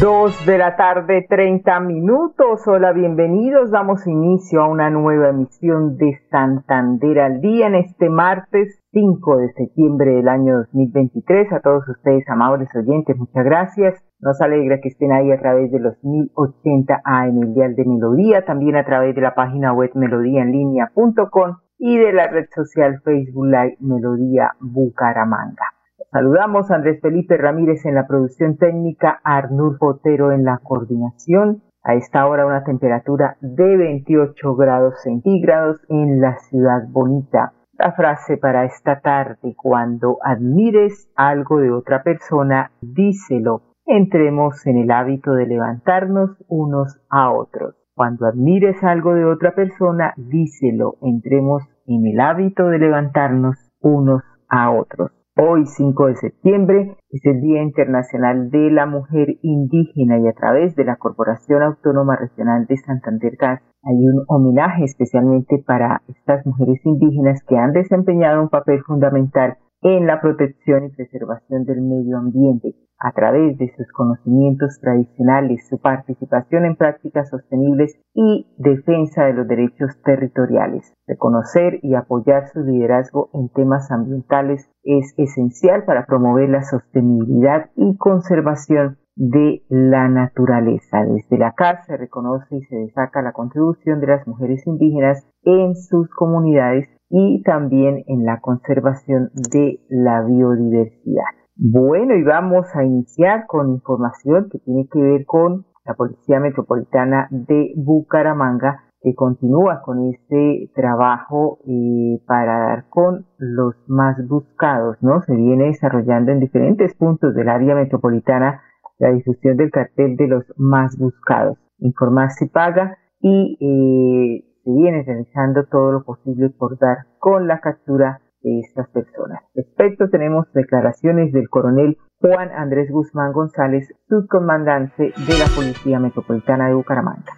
Dos de la tarde, 30 minutos. Hola, bienvenidos. Damos inicio a una nueva emisión de Santander al Día en este martes 5 de septiembre del año 2023. A todos ustedes, amables oyentes, muchas gracias. Nos alegra que estén ahí a través de los 1080 AM, el Dial de Melodía, también a través de la página web melodíaenlínea.com y de la red social Facebook Live Melodía Bucaramanga. Saludamos a Andrés Felipe Ramírez en la producción técnica, a Arnur Botero en la coordinación. A esta hora una temperatura de 28 grados centígrados en la ciudad bonita. La frase para esta tarde, cuando admires algo de otra persona, díselo. Entremos en el hábito de levantarnos unos a otros. Cuando admires algo de otra persona, díselo. Entremos en el hábito de levantarnos unos a otros. Hoy, 5 de septiembre, es el Día Internacional de la Mujer Indígena y a través de la Corporación Autónoma Regional de Santander Gas hay un homenaje especialmente para estas mujeres indígenas que han desempeñado un papel fundamental en la protección y preservación del medio ambiente a través de sus conocimientos tradicionales, su participación en prácticas sostenibles y defensa de los derechos territoriales. Reconocer y apoyar su liderazgo en temas ambientales es esencial para promover la sostenibilidad y conservación de la naturaleza. Desde la CAR se reconoce y se destaca la contribución de las mujeres indígenas en sus comunidades y también en la conservación de la biodiversidad. Bueno, y vamos a iniciar con información que tiene que ver con la Policía Metropolitana de Bucaramanga, que continúa con este trabajo eh, para dar con los más buscados, ¿no? Se viene desarrollando en diferentes puntos del área metropolitana la difusión del cartel de los más buscados. Informar se paga y eh, se viene realizando todo lo posible por dar con la captura de estas personas. Respecto tenemos declaraciones del coronel Juan Andrés Guzmán González, subcomandante de la Policía Metropolitana de Bucaramanga.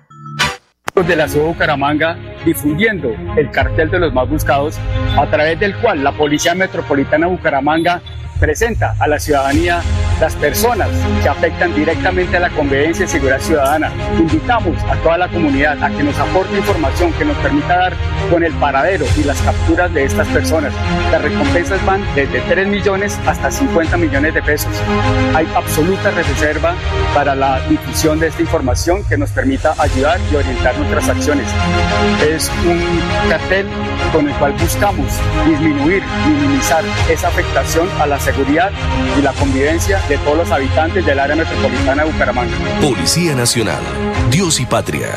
De la ciudad de Bucaramanga difundiendo el cartel de los más buscados, a través del cual la Policía Metropolitana de Bucaramanga presenta a la ciudadanía las personas que afectan directamente a la convivencia y seguridad ciudadana. Invitamos a toda la comunidad a que nos aporte información que nos permita dar con el paradero y las capturas de estas personas. Las recompensas van desde 3 millones hasta 50 millones de pesos. Hay absoluta reserva para la difusión de esta información que nos permita ayudar y orientar nuestras acciones. Es un cartel con el cual buscamos disminuir, minimizar esa afectación a la seguridad y la convivencia de todos los habitantes del área metropolitana de Bucaramanga. Policía Nacional, Dios y Patria.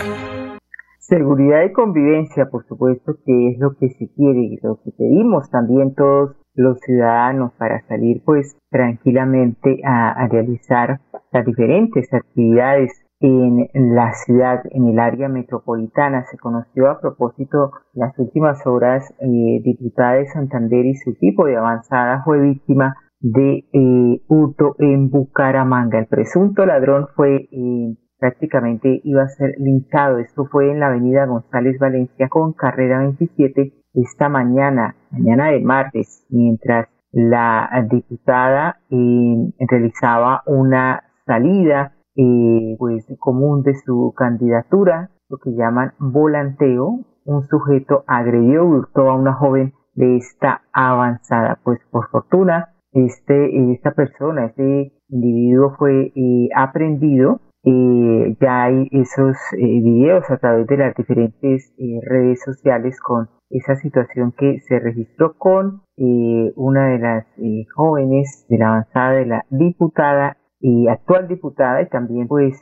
Seguridad y convivencia, por supuesto, que es lo que se quiere y lo que pedimos también todos los ciudadanos para salir pues tranquilamente a, realizar las diferentes actividades en la ciudad, en el área metropolitana. Se conoció a propósito las últimas horas, eh, diputada de Santander y su tipo de avanzada fue víctima de eh, hurto en Bucaramanga. El presunto ladrón fue eh, prácticamente iba a ser linchado. Esto fue en la avenida González Valencia con carrera 27 esta mañana, mañana de martes, mientras la diputada eh, realizaba una salida eh, pues común de su candidatura, lo que llaman volanteo. Un sujeto agredió, hurtó a una joven de esta avanzada. Pues por fortuna este, esta persona, este individuo fue eh, aprendido. Eh, ya hay esos eh, videos a través de las diferentes redes sociales con esa situación que se registró con una de las jóvenes de la avanzada de la diputada y actual diputada y también pues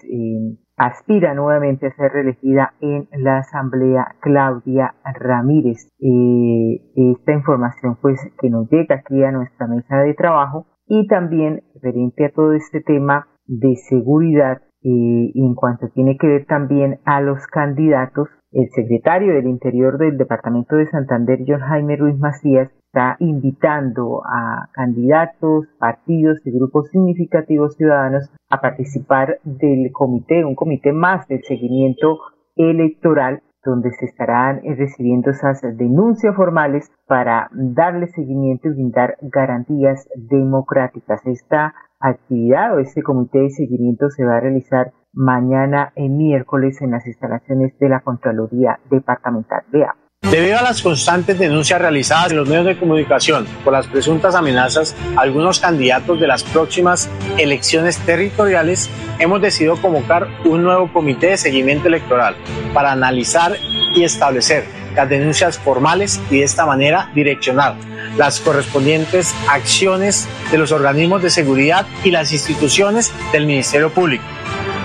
aspira nuevamente a ser reelegida en la Asamblea Claudia Ramírez. Eh, esta información pues que nos llega aquí a nuestra mesa de trabajo y también referente a todo este tema de seguridad y en cuanto tiene que ver también a los candidatos, el secretario del Interior del Departamento de Santander, John Jaime Ruiz Macías, está invitando a candidatos, partidos y grupos significativos ciudadanos a participar del comité, un comité más del seguimiento electoral donde se estarán recibiendo esas denuncias formales para darle seguimiento y brindar garantías democráticas. Esta actividad o este comité de seguimiento se va a realizar mañana en miércoles en las instalaciones de la Contraloría Departamental. Veamos. Debido a las constantes denuncias realizadas en los medios de comunicación por las presuntas amenazas a algunos candidatos de las próximas elecciones territoriales, hemos decidido convocar un nuevo comité de seguimiento electoral para analizar y establecer las denuncias formales y de esta manera direccionar las correspondientes acciones de los organismos de seguridad y las instituciones del Ministerio Público.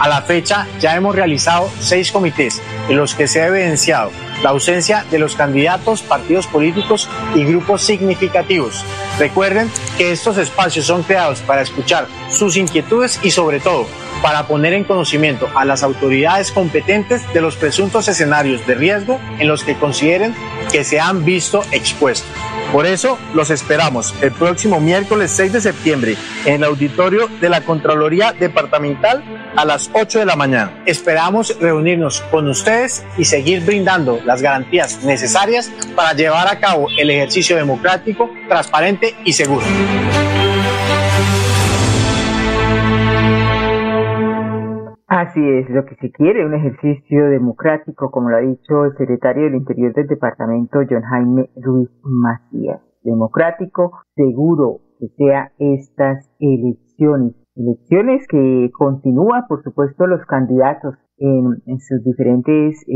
A la fecha ya hemos realizado seis comités en los que se ha evidenciado la ausencia de los candidatos, partidos políticos y grupos significativos. Recuerden que estos espacios son creados para escuchar sus inquietudes y sobre todo para poner en conocimiento a las autoridades competentes de los presuntos escenarios de riesgo en los que consideren que se han visto expuestos. Por eso los esperamos el próximo miércoles 6 de septiembre en el auditorio de la Contraloría Departamental a las 8 de la mañana. Esperamos reunirnos con ustedes y seguir brindando las garantías necesarias para llevar a cabo el ejercicio democrático, transparente y seguro. Así es, lo que se quiere, un ejercicio democrático, como lo ha dicho el secretario del Interior del Departamento, John Jaime Ruiz Macías. Democrático, seguro que sea estas elecciones. Elecciones que continúan, por supuesto, los candidatos en, sus diferentes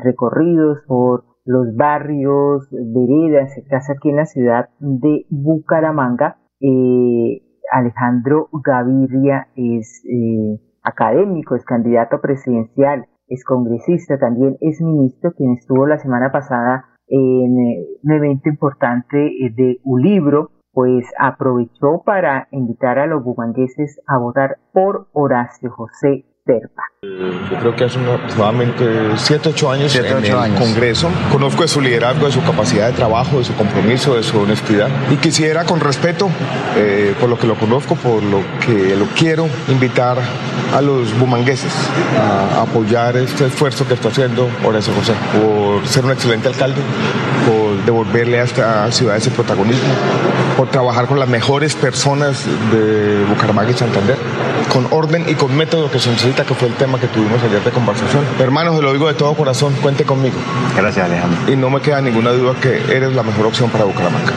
recorridos por los barrios, veredas, casa aquí en la ciudad de Bucaramanga. Eh, Alejandro Gaviria es eh, académico, es candidato presidencial, es congresista, también es ministro, quien estuvo la semana pasada en eh, un evento importante eh, de un libro, pues aprovechó para invitar a los bumangueses a votar por Horacio José yo creo que hace aproximadamente 7, 8 años en el Congreso. Conozco de su liderazgo, de su capacidad de trabajo, de su compromiso, de su honestidad. Y quisiera, con respeto, eh, por lo que lo conozco, por lo que lo quiero, invitar a los bumangueses a apoyar este esfuerzo que está haciendo Horacio José, por ser un excelente alcalde, por devolverle a esta ciudad ese protagonismo, por trabajar con las mejores personas de Bucaramanga y Santander, con orden y con método que se necesita, que fue el tema que tuvimos ayer de conversación. Hermanos, lo digo de todo corazón, cuente conmigo. Gracias, Alejandro. Y no me queda ninguna duda que eres la mejor opción para Bucaramanga.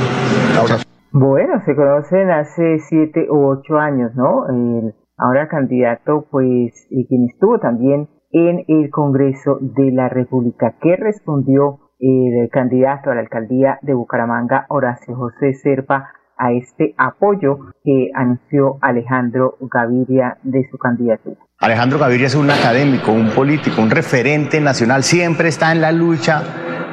Bueno, se conocen hace siete u ocho años, ¿no? El ahora candidato, pues, y quien estuvo también en el Congreso de la República. ¿Qué respondió el candidato a la alcaldía de Bucaramanga, Horacio José Serpa, a este apoyo que anunció Alejandro Gaviria de su candidatura. Alejandro Gaviria es un académico, un político, un referente nacional, siempre está en la lucha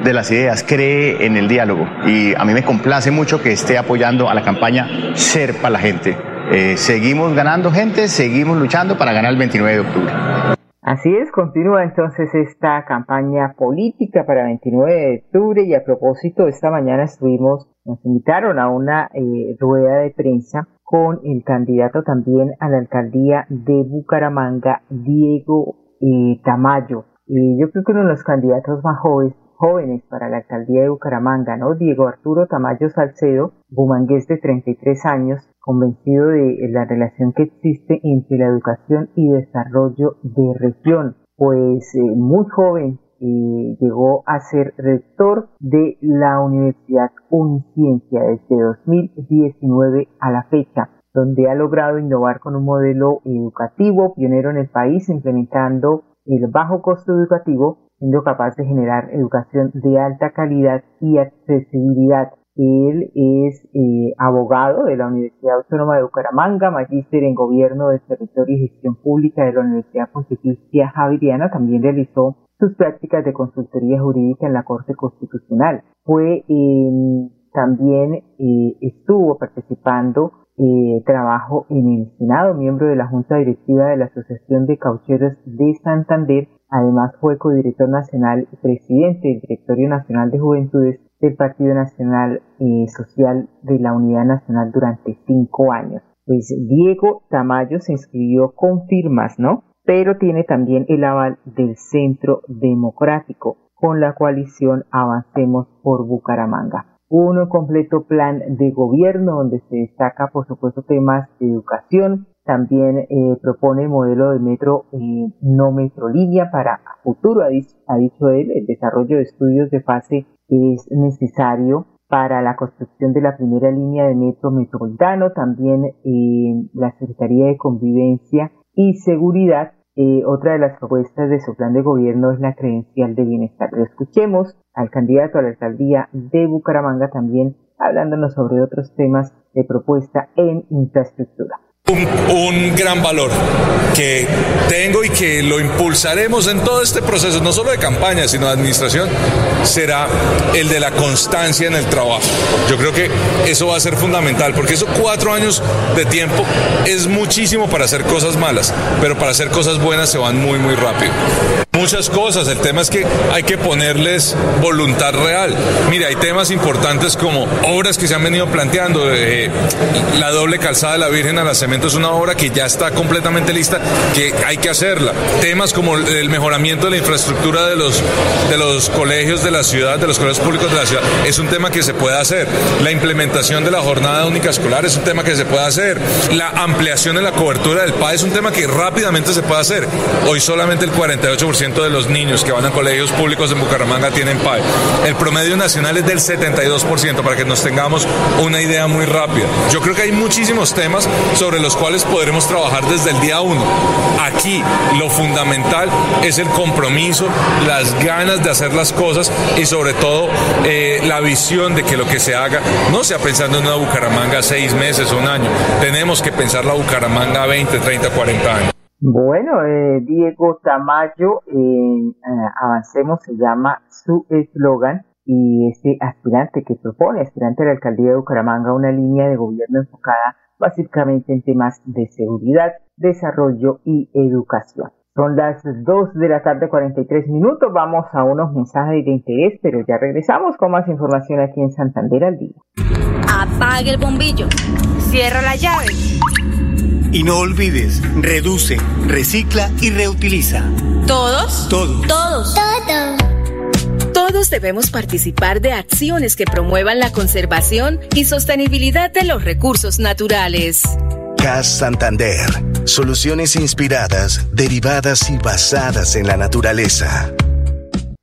de las ideas, cree en el diálogo y a mí me complace mucho que esté apoyando a la campaña Serpa la gente. Eh, seguimos ganando gente, seguimos luchando para ganar el 29 de octubre. Así es, continúa entonces esta campaña política para 29 de octubre y a propósito, esta mañana estuvimos, nos invitaron a una eh, rueda de prensa con el candidato también a la alcaldía de Bucaramanga, Diego eh, Tamayo. Y yo creo que uno de los candidatos más jóvenes, jóvenes para la alcaldía de Bucaramanga, ¿no? Diego Arturo Tamayo Salcedo, bumangués de 33 años, convencido de la relación que existe entre la educación y desarrollo de región, pues eh, muy joven eh, llegó a ser rector de la Universidad Uniciencia desde 2019 a la fecha, donde ha logrado innovar con un modelo educativo pionero en el país, implementando el bajo costo educativo, siendo capaz de generar educación de alta calidad y accesibilidad él es eh, abogado de la Universidad Autónoma de Bucaramanga, magíster en Gobierno de Territorio y Gestión Pública de la Universidad Pontificia Javeriana. También realizó sus prácticas de consultoría jurídica en la Corte Constitucional. Fue em, también eh, estuvo participando eh, trabajo en el Senado, miembro de la Junta Directiva de la Asociación de Caucheros de Santander. Además fue codirector nacional y presidente del Directorio Nacional de Juventudes del Partido Nacional eh, Social de la Unidad Nacional durante cinco años. Pues Diego Tamayo se inscribió con firmas, ¿no? Pero tiene también el aval del Centro Democrático con la coalición Avancemos por Bucaramanga un completo plan de gobierno donde se destaca, por supuesto, temas de educación. También eh, propone el modelo de metro eh, no metrolínea para futuro, ha dicho, él, el desarrollo de estudios de fase es necesario para la construcción de la primera línea de metro metropolitano. También eh, la Secretaría de Convivencia y Seguridad eh, otra de las propuestas de su plan de gobierno es la credencial de bienestar. Pero escuchemos al candidato a la alcaldía de Bucaramanga también hablándonos sobre otros temas de propuesta en infraestructura. Un, gran valor que tengo y que lo impulsaremos en todo este proceso, no solo de campaña, sino de administración, será el de la constancia en el trabajo. Yo creo que eso va a ser fundamental, porque esos cuatro años de tiempo es muchísimo para hacer cosas malas, pero para hacer cosas buenas se van muy, muy rápido. Muchas cosas, el tema es que hay que ponerles voluntad real. Mire, hay temas importantes como obras que se han venido planteando, eh, la doble calzada de la Virgen a la Cemento es una obra que ya está completamente lista, que hay que hacerla. Temas como el mejoramiento de la infraestructura de los, de los colegios de la ciudad, de los colegios públicos de la ciudad, es un tema que se puede hacer. La implementación de la jornada única escolar es un tema que se puede hacer. La ampliación de la cobertura del PAE es un tema que rápidamente se puede hacer. Hoy solamente el 48% de los niños que van a colegios públicos en Bucaramanga tienen PAE. El promedio nacional es del 72%, para que nos tengamos una idea muy rápida. Yo creo que hay muchísimos temas sobre los cuales podremos trabajar desde el día uno. Aquí lo fundamental es el compromiso, las ganas de hacer las cosas y sobre todo eh, la visión de que lo que se haga no sea pensando en una Bucaramanga seis meses o un año. Tenemos que pensar la Bucaramanga 20, 30, 40 años. Bueno, eh, Diego Tamayo, eh, Avancemos se llama su eslogan y este aspirante que propone, aspirante a la alcaldía de Bucaramanga, una línea de gobierno enfocada básicamente en temas de seguridad, desarrollo y educación. Son las 2 de la tarde 43 minutos, vamos a unos mensajes de interés, pero ya regresamos con más información aquí en Santander al día. Apague el bombillo, cierra la llave. Y no olvides, reduce, recicla y reutiliza. ¿Todos? Todos. Todos. Todos. Todos debemos participar de acciones que promuevan la conservación y sostenibilidad de los recursos naturales. CAS Santander. Soluciones inspiradas, derivadas y basadas en la naturaleza.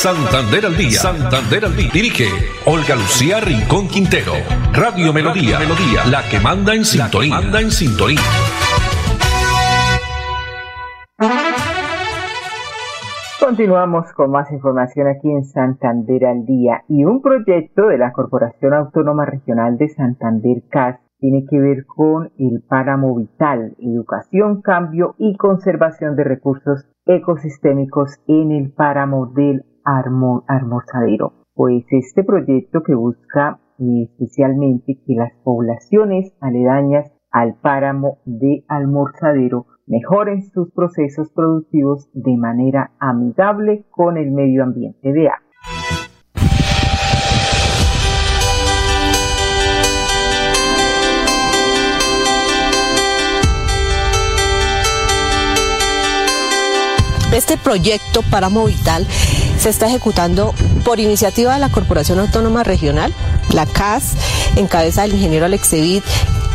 Santander al día. Santander al día. Dirige Olga Lucía Rincón Quintero. Radio Melodía. Melodía. La que manda en sintonía. manda en sintonía. Continuamos con más información aquí en Santander al día y un proyecto de la Corporación Autónoma Regional de Santander CAS tiene que ver con el páramo vital, educación, cambio y conservación de recursos ecosistémicos en el páramo del almorzadero. Pues este proyecto que busca eh, especialmente que las poblaciones aledañas al páramo de almorzadero mejoren sus procesos productivos de manera amigable con el medio ambiente de agua. Este proyecto para Movital se está ejecutando por iniciativa de la Corporación Autónoma Regional, la CAS, en cabeza del ingeniero Alexevit,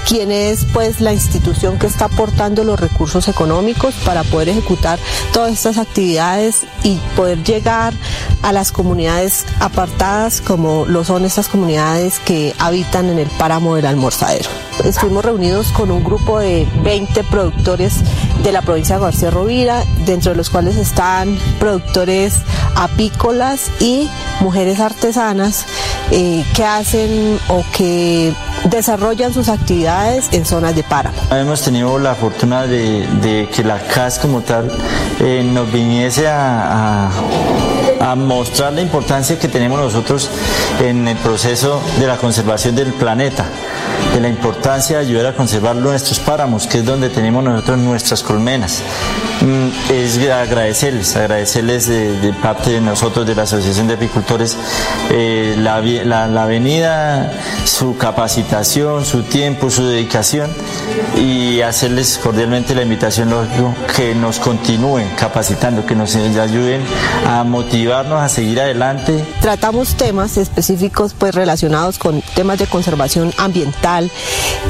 quien es pues la institución que está aportando los recursos económicos para poder ejecutar todas estas actividades y poder llegar a las comunidades apartadas como lo son estas comunidades que habitan en el páramo del almorzadero. Estuvimos reunidos con un grupo de 20 productores de la provincia de García Rovira, dentro de los cuales están productores apícolas y mujeres artesanas eh, que hacen o que desarrollan sus actividades en zonas de páramo. Hemos tenido la fortuna de, que la CAS como tal eh, nos viniese a, a mostrar la importancia que tenemos nosotros en el proceso de la conservación del planeta de la importancia de ayudar a conservar nuestros páramos, que es donde tenemos nosotros nuestras colmenas. Mm, es agradecerles, agradecerles de, parte de nosotros, de la Asociación de Apicultores, eh, la, la, venida, su capacitación, su tiempo, su dedicación y hacerles cordialmente la invitación, lógico, que nos continúen capacitando, que nos ayuden a motivarnos a seguir adelante. Tratamos temas específicos pues relacionados con temas de conservación ambiental,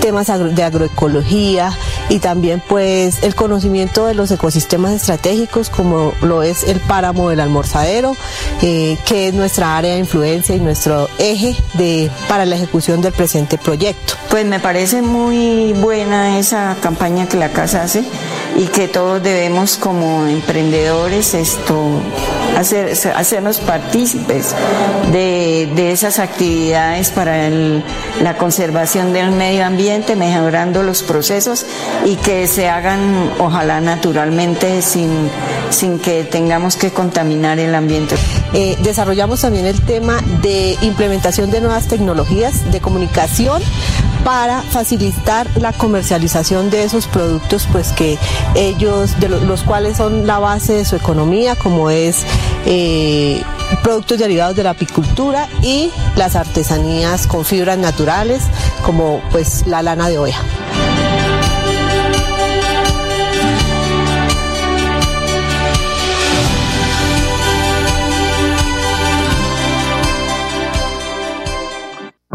temas de agroecología y también pues el conocimiento de los ecosistemas estratégicos como lo es el páramo del almorzadero, eh, que es nuestra área de influencia y nuestro eje de, para la ejecución del presente proyecto. Pues me parece muy buena esa campaña que la casa hace y que todos debemos como emprendedores esto hacer, hacernos partícipes de, de esas actividades para la conservación del medio ambiente, mejorando los procesos y que se hagan ojalá naturalmente sin, sin que tengamos que contaminar el ambiente. Eh, desarrollamos también el tema de implementación de nuevas tecnologías de comunicación para facilitar la comercialización de esos productos pues que ellos de los, cuales son la base de su economía como es eh, productos derivados de la apicultura y las artesanías con fibras naturales como pues la lana de oveja.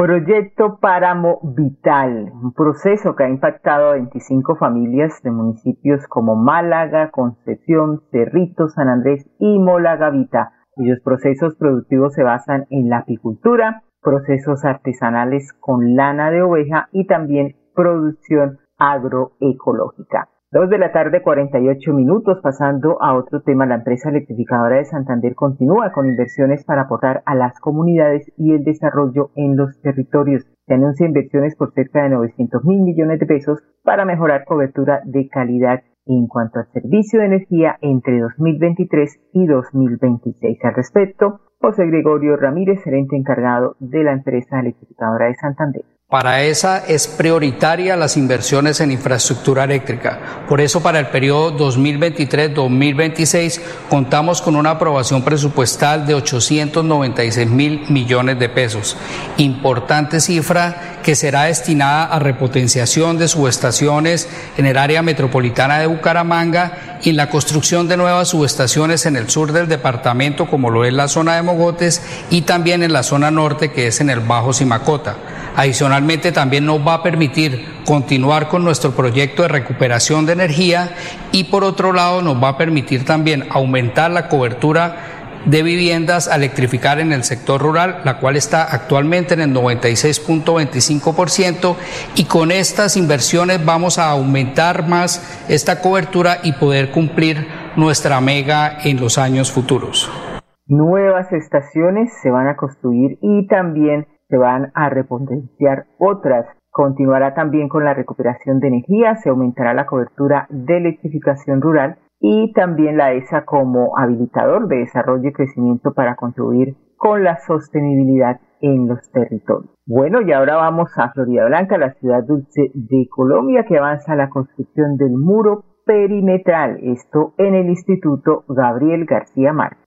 Proyecto Páramo Vital, un proceso que ha impactado a 25 familias de municipios como Málaga, Concepción, Cerrito, San Andrés y Molagavita, cuyos procesos productivos se basan en la apicultura, procesos artesanales con lana de oveja y también producción agroecológica. Dos de la tarde, 48 minutos. Pasando a otro tema, la empresa electrificadora de Santander continúa con inversiones para aportar a las comunidades y el desarrollo en los territorios. Se anuncia inversiones por cerca de 900 mil millones de pesos para mejorar cobertura de calidad en cuanto al servicio de energía entre 2023 y 2026. Al respecto, José Gregorio Ramírez, gerente encargado de la empresa electrificadora de Santander. Para esa es prioritaria las inversiones en infraestructura eléctrica. Por eso para el periodo 2023-2026 contamos con una aprobación presupuestal de 896 mil millones de pesos. Importante cifra que será destinada a repotenciación de subestaciones en el área metropolitana de Bucaramanga y en la construcción de nuevas subestaciones en el sur del departamento como lo es la zona de Mogotes y también en la zona norte que es en el Bajo Simacota. Adicionalmente, también nos va a permitir continuar con nuestro proyecto de recuperación de energía y por otro lado nos va a permitir también aumentar la cobertura de viviendas a electrificar en el sector rural, la cual está actualmente en el 96.25% y con estas inversiones vamos a aumentar más esta cobertura y poder cumplir nuestra mega en los años futuros. Nuevas estaciones se van a construir y también se van a repotenciar otras. Continuará también con la recuperación de energía, se aumentará la cobertura de electrificación rural y también la ESA como habilitador de desarrollo y crecimiento para contribuir con la sostenibilidad en los territorios. Bueno, y ahora vamos a Florida Blanca, la ciudad dulce de Colombia, que avanza la construcción del muro perimetral, esto en el Instituto Gabriel García Márquez.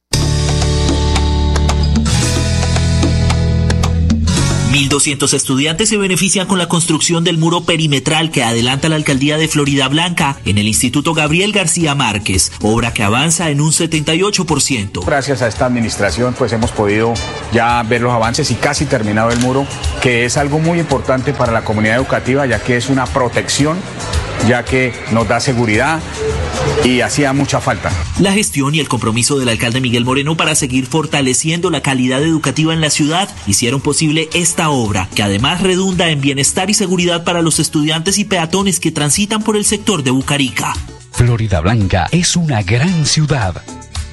1.200 estudiantes se benefician con la construcción del muro perimetral que adelanta la alcaldía de Florida Blanca en el Instituto Gabriel García Márquez, obra que avanza en un 78%. Gracias a esta administración pues hemos podido ya ver los avances y casi terminado el muro, que es algo muy importante para la comunidad educativa ya que es una protección ya que nos da seguridad y hacía mucha falta. La gestión y el compromiso del alcalde Miguel Moreno para seguir fortaleciendo la calidad educativa en la ciudad hicieron posible esta obra, que además redunda en bienestar y seguridad para los estudiantes y peatones que transitan por el sector de Bucarica. Florida Blanca es una gran ciudad,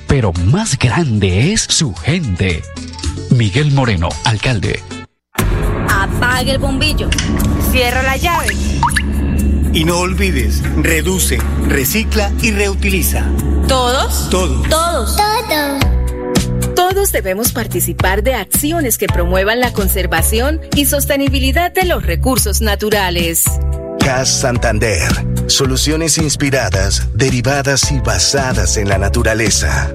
pero más grande es su gente. Miguel Moreno, alcalde. Apague el bombillo. Cierra la llave y no olvides, reduce, recicla y reutiliza. ¿Todos? Todos. Todos. Todos. Todos debemos participar de acciones que promuevan la conservación y sostenibilidad de los recursos naturales. CAS Santander. Soluciones inspiradas, derivadas y basadas en la naturaleza.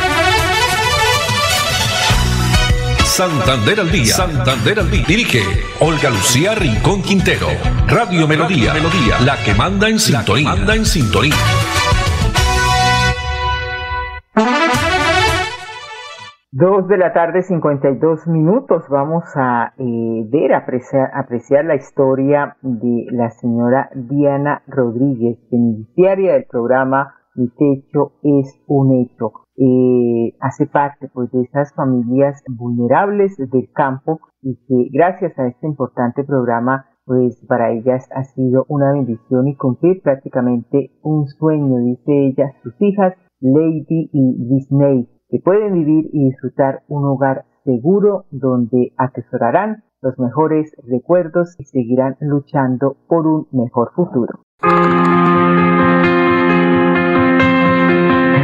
Santander al día. Santander al día. Dirige Olga Lucía Rincón Quintero. Radio Melodía. Melodía. La que manda en sintonía. Manda en sintonía. Dos de la tarde, 52 minutos. Vamos a eh, ver, apreciar, apreciar la historia de la señora Diana Rodríguez, beneficiaria del programa Mi Techo es un Hecho eh, hace parte pues de esas familias vulnerables del campo y que gracias a este importante programa pues para ellas ha sido una bendición y cumplir prácticamente un sueño, dice ella, sus hijas Lady y Disney, que pueden vivir y disfrutar un hogar seguro donde atesorarán los mejores recuerdos y seguirán luchando por un mejor futuro.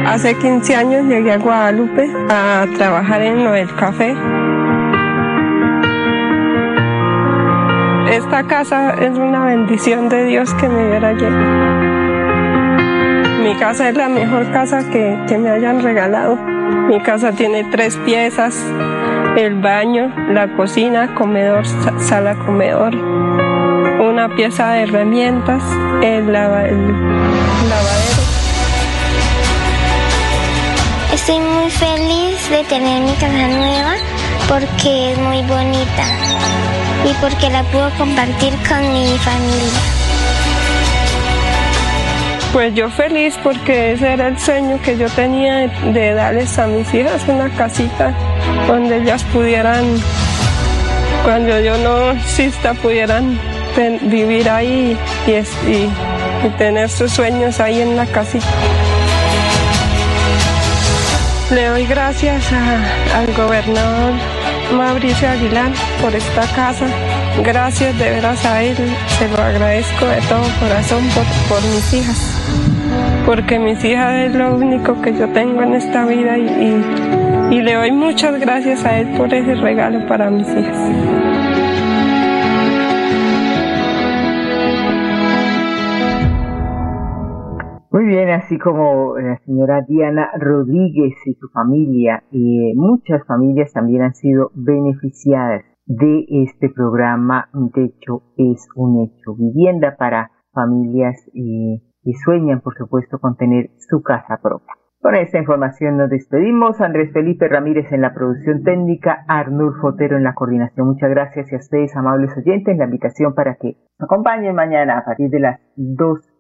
Hace 15 años llegué a Guadalupe a trabajar en del café. Esta casa es una bendición de Dios que me diera allí. Mi casa es la mejor casa que, que me hayan regalado. Mi casa tiene tres piezas, el baño, la cocina, comedor, sala comedor, una pieza de herramientas, el, lava, el lavadero. Estoy muy feliz de tener mi casa nueva porque es muy bonita y porque la puedo compartir con mi familia. Pues yo feliz porque ese era el sueño que yo tenía de, darles a mis hijas una casita donde ellas pudieran, cuando yo no exista, pudieran vivir ahí y, y, y tener sus sueños ahí en la casita. Le doy gracias al gobernador Mauricio Aguilar por esta casa. Gracias de veras a él. Se lo agradezco de todo corazón por, mis hijas. Porque mis hijas es lo único que yo tengo en esta vida y, y le doy muchas gracias a él por ese regalo para mis hijas. Así como la señora Diana Rodríguez y su familia, y muchas familias también han sido beneficiadas de este programa Mi Techo es un hecho. Vivienda para familias eh, que sueñan, por supuesto, con tener su casa propia. Con esta información nos despedimos. Andrés Felipe Ramírez en la producción técnica, Arnulfo Fotero en la coordinación. Muchas gracias y a ustedes, amables oyentes, la invitación para que nos acompañen mañana a partir de las 2